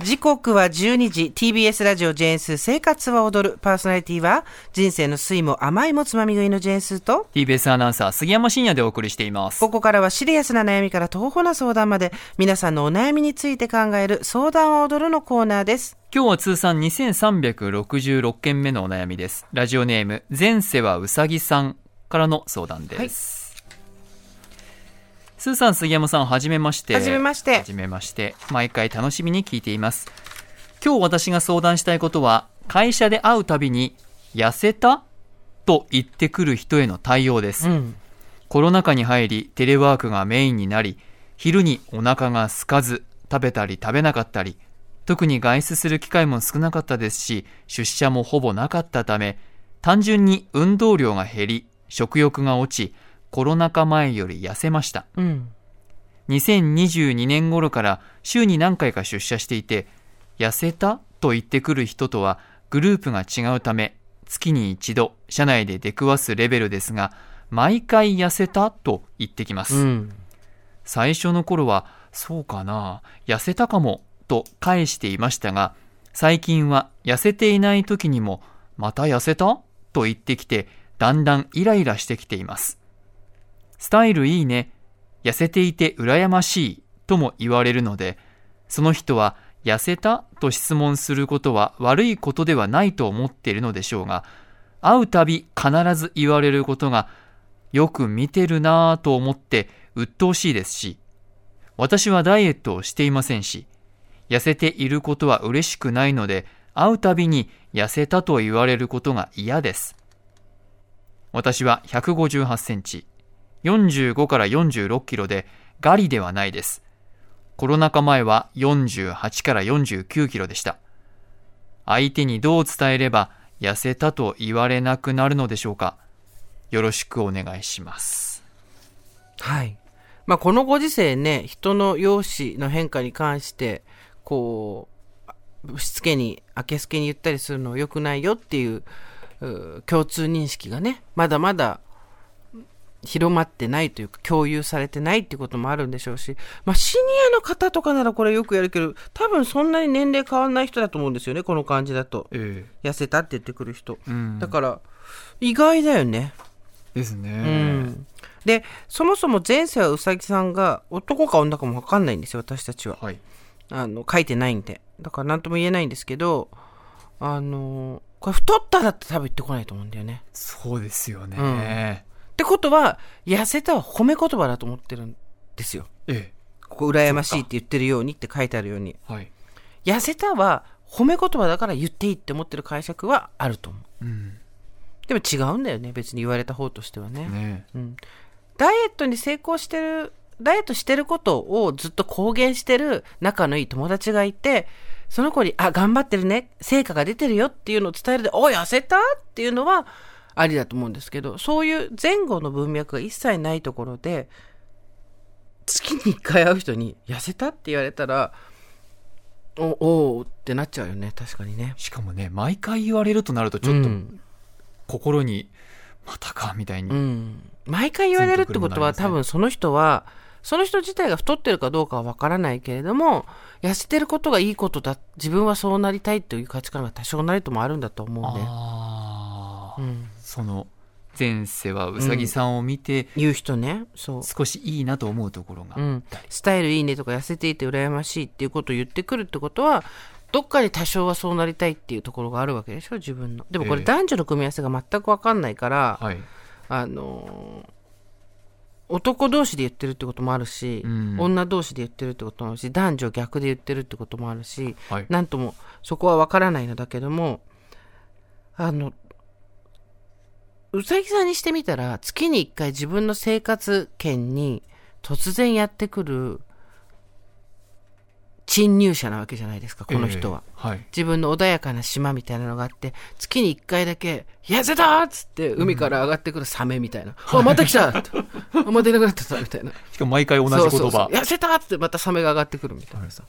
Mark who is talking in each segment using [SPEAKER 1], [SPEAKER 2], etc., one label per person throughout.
[SPEAKER 1] 時刻は12時 TBS ラジオジェーンス生活は踊る。パーソナリティは人生の酸いも甘いもつまみ食いのジェーンスと
[SPEAKER 2] TBS アナウンサー杉山真也でお送りしています。
[SPEAKER 1] ここからはシリアスな悩みから東方な相談まで皆さんのお悩みについて考える相談は踊るのコーナーです。
[SPEAKER 2] 今日は通算2366件目のお悩みです。ラジオネーム前世はうさぎさんからの相談です、スーさん杉山さんはじめまして。
[SPEAKER 1] はじめまして。
[SPEAKER 2] はじめまして。毎回楽しみに聞いています。今日私が相談したいことは会社で会うたびに痩せたと言ってくる人への対応です、
[SPEAKER 1] うん。
[SPEAKER 2] コロナ禍に入りテレワークがメインになり昼にお腹が空かず食べたり食べなかったり特に外出する機会も少なかったですし出社もほぼなかったため単純に運動量が減り食欲が落ちコロナ禍前より痩せました。
[SPEAKER 1] うん
[SPEAKER 2] 2022年頃から週に何回か出社していて痩せたと言ってくる人とはグループが違うため月に一度社内で出くわすレベルですが毎回痩せたと言ってきます、
[SPEAKER 1] うん
[SPEAKER 2] 最初の頃はそうかな痩せたかもと返していましたが最近は痩せていない時にもまた痩せたと言ってきてだんだんイライラしてきています。スタイルいいね痩せていて羨ましいとも言われるのでその人は痩せたと質問することは悪いことではないと思っているのでしょうが会うたび必ず言われることがよく見てるなぁと思って鬱陶しいですし、私はダイエットをしていませんし、痩せていることは嬉しくないので、会うたびに痩せたと言われることが嫌です。私は158センチ、45から46キロでガリではないです。コロナ禍前は48から49キロでした。相手にどう伝えれば痩せたと言われなくなるのでしょうかよろしくお願いします。
[SPEAKER 1] はい。まあ、このご時世ね、人の容姿の変化に関して、こう、しつけに、明けすけに言ったりするの良くないよっていう、う共通認識がね、まだまだ広まってないというか、共有されてないっていうこともあるんでしょうし、まあ、シニアの方とかならこれよくやるけど、多分そんなに年齢変わんない人だと思うんですよね、この感じだと。
[SPEAKER 2] え
[SPEAKER 1] 痩せたって言ってくる人。
[SPEAKER 2] えうん
[SPEAKER 1] だから、意外だよね。
[SPEAKER 2] ですね。
[SPEAKER 1] うん、でそもそも前世はうさぎさんが男か女かも分かんないんですよ私たちは
[SPEAKER 2] はい。
[SPEAKER 1] あの書いてないんでだから何とも言えないんですけどあのこれ太っただって多分言ってこないと思うんだよね
[SPEAKER 2] そうですよね。
[SPEAKER 1] うんってことは痩せたは褒め言葉だと思ってるんですよ
[SPEAKER 2] え
[SPEAKER 1] ここ羨ましいって言ってるようにって書いてあるように
[SPEAKER 2] え。はい。
[SPEAKER 1] 痩せたは褒め言葉だから言っていいって思ってる解釈はあると思う
[SPEAKER 2] うん。
[SPEAKER 1] でも違うんだよね別に言われた方としてはね
[SPEAKER 2] ね
[SPEAKER 1] うん、ダイエットに成功してるダイエットしてることをずっと公言してる仲のいい友達がいてその子に「あ頑張ってるね成果が出てるよ」っていうのを伝えるで「お痩せた?」っていうのはありだと思うんですけどそういう前後の文脈が一切ないところで月に1回会う人に「痩せた?」って言われたら「おおう」ってなっちゃうよね確かにね。
[SPEAKER 2] しかもね、毎回言われるとなると、ちょっと
[SPEAKER 1] うん
[SPEAKER 2] 心に、またか、みたいに。
[SPEAKER 1] うん、毎回言われるってことは、
[SPEAKER 2] ね
[SPEAKER 1] 多分その人はその人自体が太ってるかどうかはわからないけれども痩せてることがいいことだ自分はそうなりたいという価値観が多少なりともあるんだと思うんで、
[SPEAKER 2] ああ、
[SPEAKER 1] うん、
[SPEAKER 2] その、前世はうさぎさんを見て、
[SPEAKER 1] 言う人ね。そう、
[SPEAKER 2] 少しいいなと思うところが。
[SPEAKER 1] うん、スタイルいいねとか痩せていて羨ましいっていうことを言ってくるってことはどっかに多少はそうなりたいっていうところがあるわけでしょ？自分の。でもこれ
[SPEAKER 2] ええ。
[SPEAKER 1] 男女の組み合わせが全く分かんないから、
[SPEAKER 2] はい。
[SPEAKER 1] あのー男同士で言ってるってこともあるし、
[SPEAKER 2] うん。
[SPEAKER 1] 女同士で言ってるってこともあるし男女逆で言ってるってこともあるし
[SPEAKER 2] はい。
[SPEAKER 1] なんともそこは分からないのだけどもあのうさぎさんにしてみたら月に1回自分の生活圏に突然やってくる侵入者なわけじゃないですかこの人は。
[SPEAKER 2] ええはい。
[SPEAKER 1] 自分の穏やかな島みたいなのがあって月に1回だけ「痩せた!」っつって海から上がってくるサメみたいな「あまた来た!」あまたいなくなってた」みたいな
[SPEAKER 2] しかも毎回同じ言葉。
[SPEAKER 1] そう痩せた!」っつってまたサメが上がってくるみたいなさ、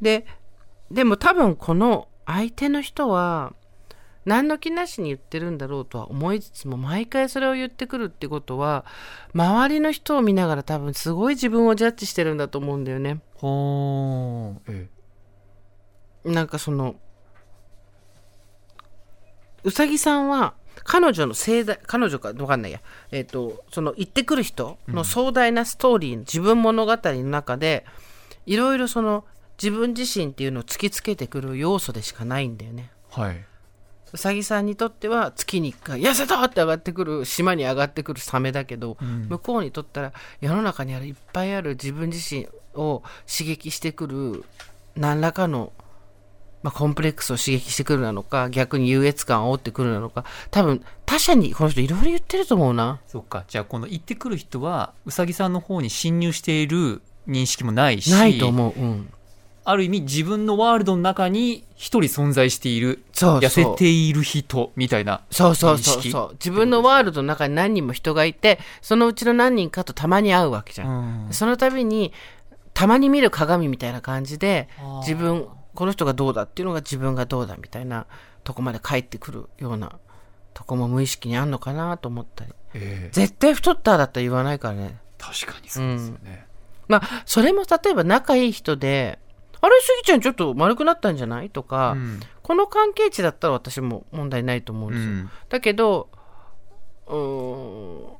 [SPEAKER 1] ででも多分この相手の人は何の気なしに言ってるんだろうとは思いつつも毎回それを言ってくるってことは周りの人を見ながら多分すごい自分をジャッジしてるんだと思うんだよね。
[SPEAKER 2] はあ、え
[SPEAKER 1] なんかそのうさぎさんは彼女の盛大彼女か分かんないや。えっ、とその行ってくる人の壮大なストーリー、自分物語の中でいろいろその自分自身っていうのを突きつけてくる要素でしかないんだよね。
[SPEAKER 2] はい。
[SPEAKER 1] うさぎさんにとっては月に1回「痩せた!」って上がってくる島に上がってくるサメだけど、向こうにとったら世の中にあるいっぱいある自分自身を刺激してくる何らかの、まあ、コンプレックスを刺激してくるなのか逆に優越感を煽ってくるなのか多分他者にこの人いろいろ言ってると思うな。
[SPEAKER 2] そっか。じゃあ、この行ってくる人は、うさぎさんの方に侵入している認識もないし、
[SPEAKER 1] ないと思う。うん。
[SPEAKER 2] ある意味自分のワールドの中に一人存在している、痩せている人みたいな。
[SPEAKER 1] そうそうそうそう。自分のワールドの中に何人も人がいて、そのうちの何人かとたまに会うわけじゃん。
[SPEAKER 2] うん
[SPEAKER 1] その度に、たまに見る鏡みたいな感じで自分、この人がどうだっていうのが自分がどうだみたいなとこまで帰ってくるようなとこも無意識にあんのかなと思ったり。
[SPEAKER 2] ええ
[SPEAKER 1] 絶対太っただったら言わないからね。
[SPEAKER 2] 確かにそうですよね。
[SPEAKER 1] まあ、それも例えば仲いい人で、あれ、スギちゃんちょっと丸くなったんじゃない？とか、
[SPEAKER 2] うん
[SPEAKER 1] この関係値だったら私も問題ないと思うんですよ。
[SPEAKER 2] うん
[SPEAKER 1] だけど、うーん、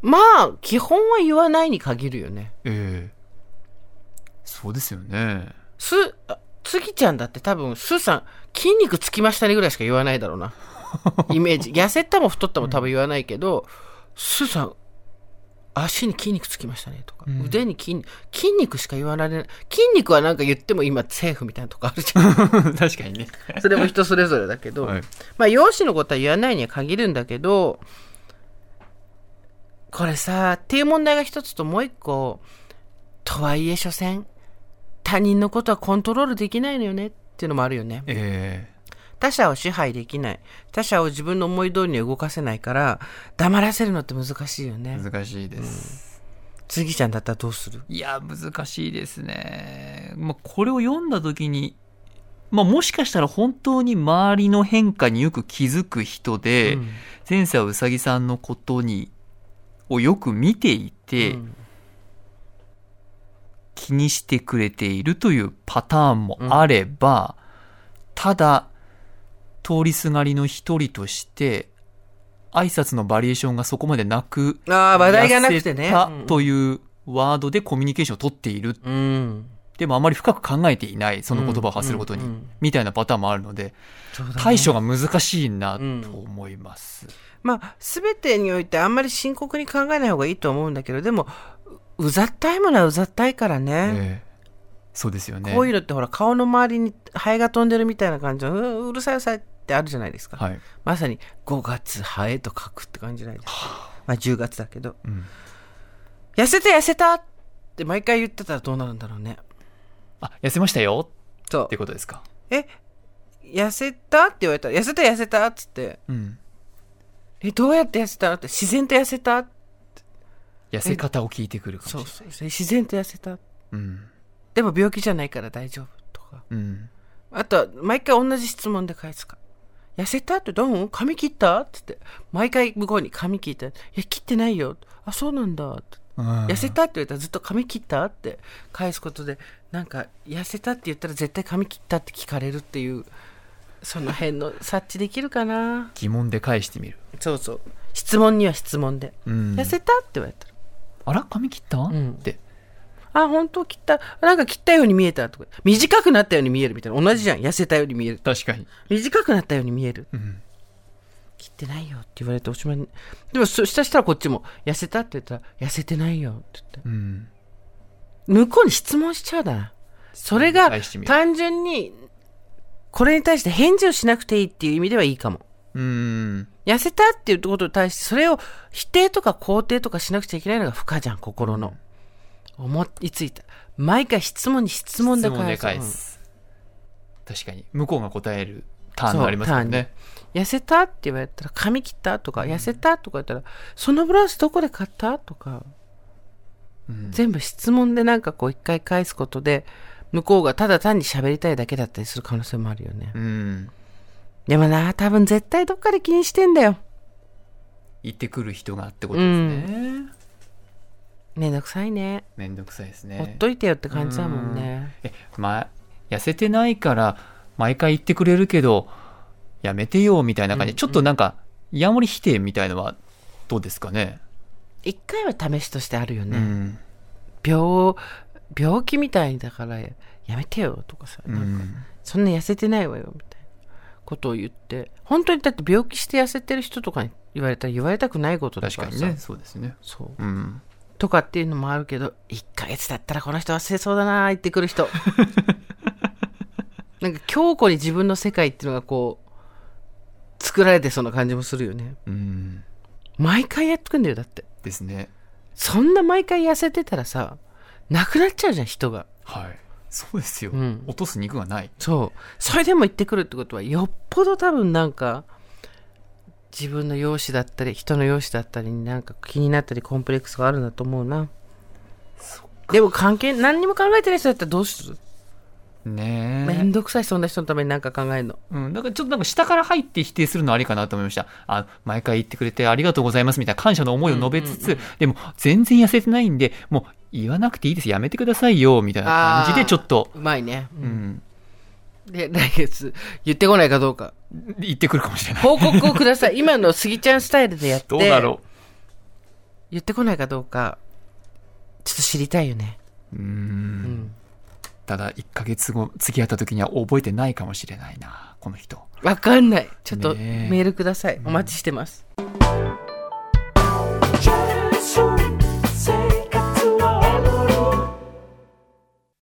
[SPEAKER 1] まあ、基本は言わないに限るよね。
[SPEAKER 2] ええそうですよね。
[SPEAKER 1] す、あつぎちゃんだって多分、すーさん、筋肉つきましたねぐらいしか言わないだろうな。イメージ。痩せたも太ったも多分言わないけど、すーさん、足に筋肉つきましたねとか、
[SPEAKER 2] うん
[SPEAKER 1] 腕に筋肉、筋肉しか言われない。筋肉はなんか言っても今セーフみたいなとこあるじゃん。
[SPEAKER 2] 確かにね。
[SPEAKER 1] それも人それぞれだけど、
[SPEAKER 2] はい
[SPEAKER 1] まあ、容姿のことは言わないには限るんだけど、これさ、っていう問題が一つともう一個、とはいえ所詮、他人のことはコントロールできないのよねっていうのもあるよね。
[SPEAKER 2] え
[SPEAKER 1] 他者を支配できない。他者を自分の思い通りには動かせないから、黙らせるのって難しいよ
[SPEAKER 2] え
[SPEAKER 1] ね。
[SPEAKER 2] 難しいです。
[SPEAKER 1] 次ちゃんだったらどうする？
[SPEAKER 2] いや、難しいですね。まあ、これを読んだ時に、まあ、もしかしたら本当に周りの変化によく気づく人で、
[SPEAKER 1] うん
[SPEAKER 2] 前世はうさぎさんのことに、をよく見ていて、
[SPEAKER 1] うん
[SPEAKER 2] 気にしてくれているというパターンもあれば、ただ、通りすがりの一人として、挨拶のバリエーションがそこまでなく、
[SPEAKER 1] ああ、話題がなくてね。
[SPEAKER 2] というワードでコミュニケーションを取っている。
[SPEAKER 1] うん。
[SPEAKER 2] でもあまり深く考えていない、その言葉を発することに。
[SPEAKER 1] うんうんうん
[SPEAKER 2] みたいなパターンもあるので、
[SPEAKER 1] ね
[SPEAKER 2] 対処が難しいなと思います。
[SPEAKER 1] まあ、すべてにおいてあんまり深刻に考えない方がいいと思うんだけど、でも、ううざったいものはうざったいからね。
[SPEAKER 2] ええそうですよね。
[SPEAKER 1] こういうのってほら、顔の周りにハエが飛んでるみたいな感じの、ううるさいうるさいってあるじゃないですか。
[SPEAKER 2] はい。
[SPEAKER 1] まさに5月ハエと書くって感じじゃないですか。まあ10月だけど。
[SPEAKER 2] うん
[SPEAKER 1] 痩せた痩せたって毎回言ってたらどうなるんだろうね。
[SPEAKER 2] あ、痩せましたよ
[SPEAKER 1] そ
[SPEAKER 2] ってことですか。
[SPEAKER 1] う。え、痩せたって言われたら、痩せた痩せたっつって、
[SPEAKER 2] うん。
[SPEAKER 1] え、どうやって痩せたって、自然と痩せた
[SPEAKER 2] 痩せ方を聞いてくるかもしれない。
[SPEAKER 1] そうそう。自然と痩せた。
[SPEAKER 2] うん。
[SPEAKER 1] でも病気じゃないから大丈夫とか。
[SPEAKER 2] うん。
[SPEAKER 1] あとは、毎回同じ質問で返すか。痩せたってどう？髪切った？って言って。毎回向こうに髪切った。いや、切ってないよ。あ、そうなんだ。って
[SPEAKER 2] 痩
[SPEAKER 1] 痩せたって言ったらずっと髪切った？って返すことで、なんか、痩せたって言ったら絶対髪切ったって聞かれるっていう、その辺の察知できるかな。
[SPEAKER 2] 疑問で返してみる。
[SPEAKER 1] そうそう。質問には質問で。
[SPEAKER 2] うん。
[SPEAKER 1] 痩せた？って言われたら。
[SPEAKER 2] あら髪切った、
[SPEAKER 1] ん
[SPEAKER 2] って。
[SPEAKER 1] あ、本当切った。なんか切ったように見えたとか。短くなったように見えるみたいな。同じじゃん。痩せたように見える。
[SPEAKER 2] 確かに。
[SPEAKER 1] 短くなったように見える。
[SPEAKER 2] うん。
[SPEAKER 1] 切ってないよって言われておしまいに。でも、そしたしたらこっちも、痩せたって言ったら、痩せてないよって言って。
[SPEAKER 2] うん。
[SPEAKER 1] 向こうに質問しちゃうだな。それが単純に、これに対して返事をしなくていいっていう意味ではいいかも。
[SPEAKER 2] うん。
[SPEAKER 1] 痩せたっていうことに対して、それを否定とか肯定とかしなくちゃいけないのが負荷じゃん、心の。思いついた。毎回質問に質問で返す。
[SPEAKER 2] 返す。確かに。向こうが答えるターンがありますもんね。
[SPEAKER 1] うん痩せたって言われたら、髪切ったとか、痩せたとか言ったら、そのブラウスどこで買ったとか、
[SPEAKER 2] うん
[SPEAKER 1] 全部質問でなんかこう一回返すことで、向こうがただ単に喋りたいだけだったりする可能性もあるよね。
[SPEAKER 2] うん。
[SPEAKER 1] でもな、多分絶対どっかで気にしてんだよ。
[SPEAKER 2] 行ってくる人がってことですね。
[SPEAKER 1] めんどくさいね。
[SPEAKER 2] めんどくさいです
[SPEAKER 1] ほっ
[SPEAKER 2] ね。
[SPEAKER 1] といてよって感じだもんね。
[SPEAKER 2] え、まあ、痩せてないから、毎回言ってくれるけど、やめてよ、みたいな感じで、
[SPEAKER 1] うん
[SPEAKER 2] ちょっとなんか、ヤモリ否定みたいのは、どうですかね？
[SPEAKER 1] 一回は試しとしてあるよね。
[SPEAKER 2] うん。
[SPEAKER 1] 病、病気みたいだからやめてよとかさ、
[SPEAKER 2] う
[SPEAKER 1] なんか
[SPEAKER 2] ん。
[SPEAKER 1] そんな痩せてないわよみたいなことを言って、本当にだって病気して痩せてる人とかに言われたら言われたくないことだかさ。
[SPEAKER 2] 確からにね、そうですね。
[SPEAKER 1] そう。
[SPEAKER 2] うん。
[SPEAKER 1] とかっていうのもあるけど、1ヶ月だったらこの人忘れそうだなー言ってくる人。なんか強固に自分の世界っていうのがこう、作られてそうな感じもするよね。
[SPEAKER 2] うん。
[SPEAKER 1] 毎回やってくんだよ、だって。
[SPEAKER 2] ですね。
[SPEAKER 1] そんな毎回痩せてたらさ、なくなっちゃうじゃん、人が。
[SPEAKER 2] はい。そうですよ。
[SPEAKER 1] うん
[SPEAKER 2] 落とす肉がない。
[SPEAKER 1] そう。それでも言ってくるってことは、よっぽど多分なんか、自分の容姿だったり、人の容姿だったりになんか気になったりコンプレックスがあるんだと思うな。でも関係、何にも考えてない人だったらどうする？
[SPEAKER 2] ね
[SPEAKER 1] めんどくさい、そんな人のために何か考えるの。
[SPEAKER 2] うん、だからちょっとなんか下から入って否定するのありかなと思いました。あ、毎回言ってくれてありがとうございますみたいな感謝の思いを述べつつ、でも全然痩せてないんで、もう言わなくていいです、やめてくださいよ、みたいな感じでちょっと、
[SPEAKER 1] うまいね。
[SPEAKER 2] う。ん、
[SPEAKER 1] で、来月、言ってこないかどうか。
[SPEAKER 2] 言ってくるかもしれない。
[SPEAKER 1] 報告をください。今のスギちゃんスタイルでやって、
[SPEAKER 2] どうだろ
[SPEAKER 1] 言ってこないかどうか、ちょっと知りたいよね。
[SPEAKER 2] う。う。
[SPEAKER 1] うんん。
[SPEAKER 2] ただ1ヶ月後、付き合った時には覚えてないかもしれないな、この人。
[SPEAKER 1] わかんない。ちょっとメールください。お待ちしてます。